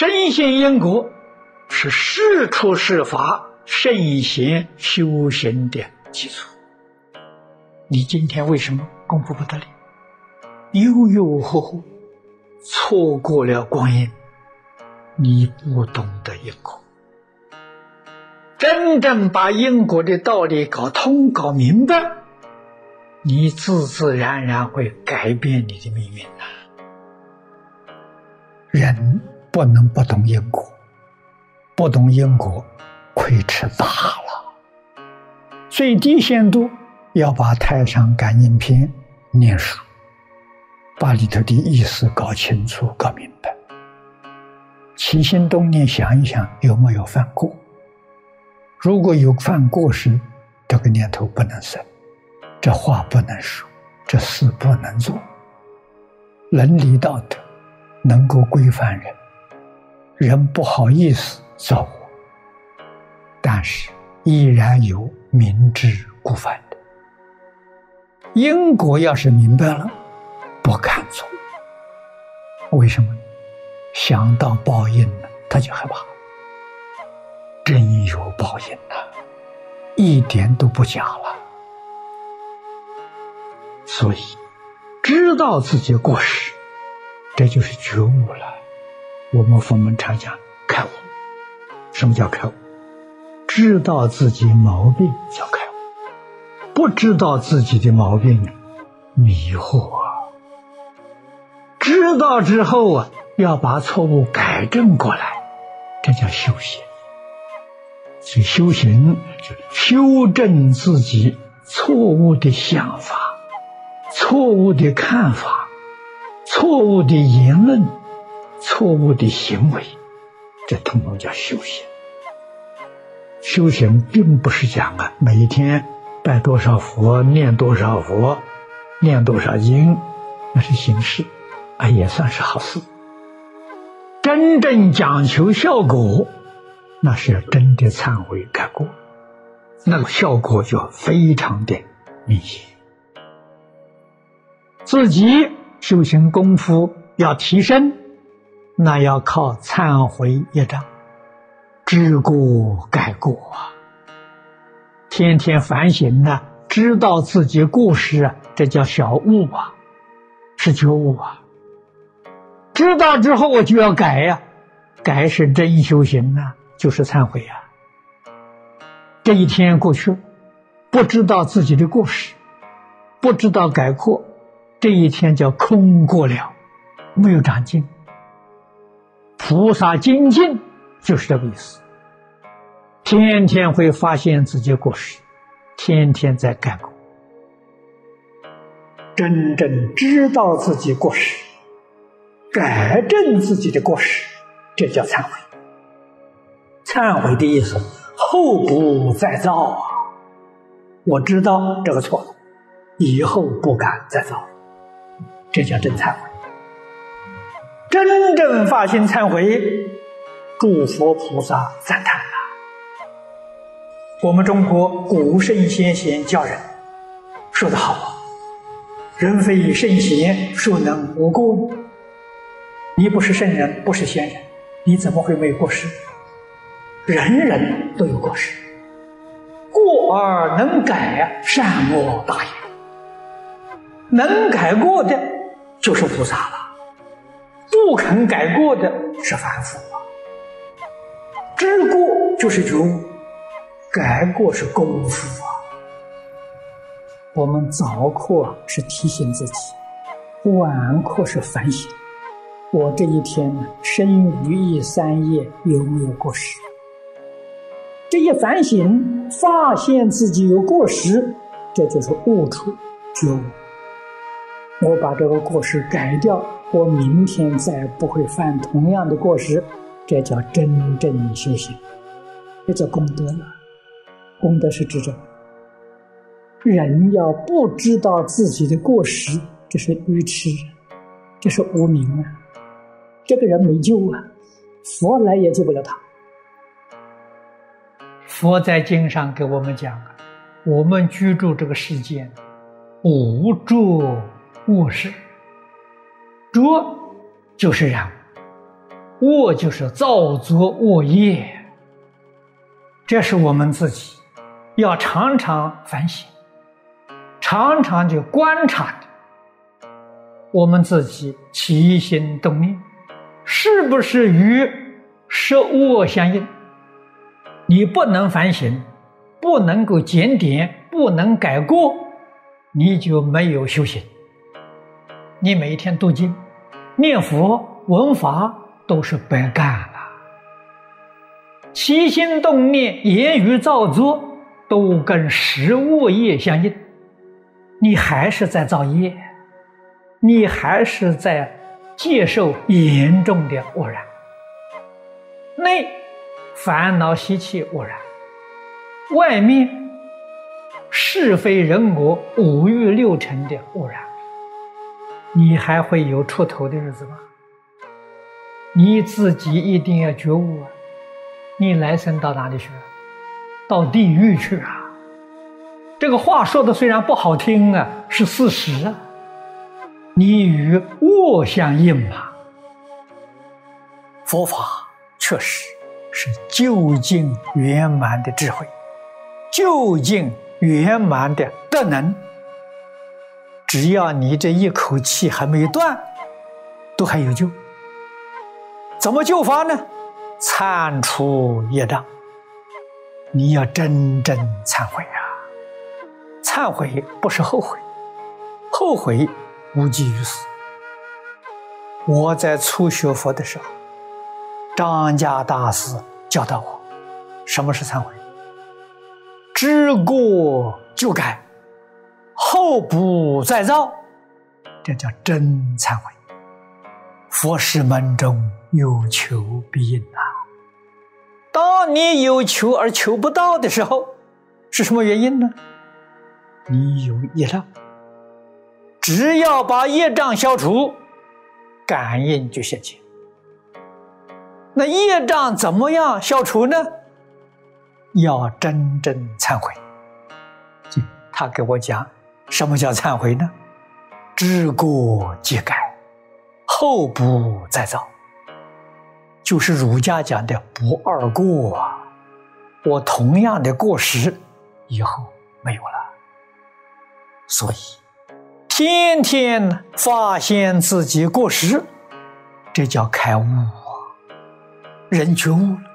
深信因果是事出事法圣贤修行的基础。你今天为什么功夫不得力？悠悠忽忽，错过了光阴，你不懂得因果。真正把因果的道理搞通、搞明白，你自自然然会改变你的命运呐。人不能不懂因果，不懂因果，亏吃大了。最低限度要把《太上感应篇》念熟，把里头的意思搞清楚、搞明白。起心动念想一想，有没有犯过？如果有犯过时，这个念头不能生，这话不能说，这事不能做，伦理道德。能够规范人，人不好意思造我，但是依然有明知故犯的。因果要是明白了，不敢做。为什么？想到报应了，他就害怕。真有报应呐，一点都不假了。所以，知道自己过失。这就是觉悟了。我们佛门常讲开悟。什么叫开悟？知道自己毛病叫开悟，不知道自己的毛病，迷惑。知道之后啊，要把错误改正过来，这叫修行。所以修行就修正自己错误的想法、错误的看法。错误的言论，错误的行为，这统统叫修行。修行并不是讲啊，每一天拜多少佛，念多少佛，念多少经，那是形式，啊，也算是好事。真正讲求效果，那是要真的忏悔改过，那个效果就非常的明显，自己。修行功夫要提升，那要靠忏悔业障，知过改过啊！天天反省呢，知道自己过失啊，这叫小悟啊，是觉悟啊。知道之后我就要改呀，改是真修行啊，就是忏悔啊。这一天过去，不知道自己的过失，不知道改过。这一天叫空过了，没有长进。菩萨精进就是这个意思。天天会发现自己过失，天天在改过。真正知道自己过失，改正自己的过失，这叫忏悔。忏悔的意思，后不再造啊！我知道这个错了，以后不敢再造。这叫真忏悔，真正发心忏悔，诸佛菩萨赞叹了。我们中国古圣先贤教人说得好啊：“人非圣贤，孰能无过？”你不是圣人，不是贤人，你怎么会没有过失？人人都有过失，过而能改，善莫大焉。能改过的。就是菩萨了，不肯改过的是凡夫啊。知过就是觉悟，改过是功夫啊。我们早课是提醒自己，晚课是反省。我这一天呢，生于意三业有没有过失？这一反省，发现自己有过失，这就是悟出觉悟。我把这个过失改掉，我明天再不会犯同样的过失，这叫真正修行，这叫功德了。功德是指着人要不知道自己的过失，这是愚痴，这是无明啊！这个人没救啊，佛来也救不了他。佛在经上给我们讲我们居住这个世间，无助。物事，浊就是染，恶就是造作恶业，这是我们自己要常常反省，常常去观察。我们自己起心动念，是不是与十恶相应？你不能反省，不能够检点，不能改过，你就没有修行。你每一天读经、念佛、闻法。都是白干了，起心动念、言语造作都跟食物业相应，你还是在造业，你还是在接受严重的污染。内烦恼习气污染，外面是非人我五欲六尘的污染，你还会有出头的日子吗？你自己一定要觉悟啊！你来生到哪里去？到地狱去啊！这个话说的虽然不好听啊，是事实啊。你与恶相应嘛。佛法确实是究竟圆满的智慧，究竟圆满的德能。只要你这一口气还没断，都还有救。怎么救法呢？铲除业障，你要真正忏悔啊！忏悔不是后悔，后悔无济于事。我在初学佛的时候，张家大师教导我，什么是忏悔？知过就改，后不再造，这叫真忏悔。佛事门中。有求必应啊！当你有求而求不到的时候，是什么原因呢？你有业障。只要把业障消除，感应就现前。那业障怎么样消除呢？要真正忏悔。他给我讲，什么叫忏悔呢？知过即改，后不再造。就是儒家讲的不二过啊！我同样的过失，以后没有了。所以，天天发现自己过失，这叫开悟啊！人觉悟了，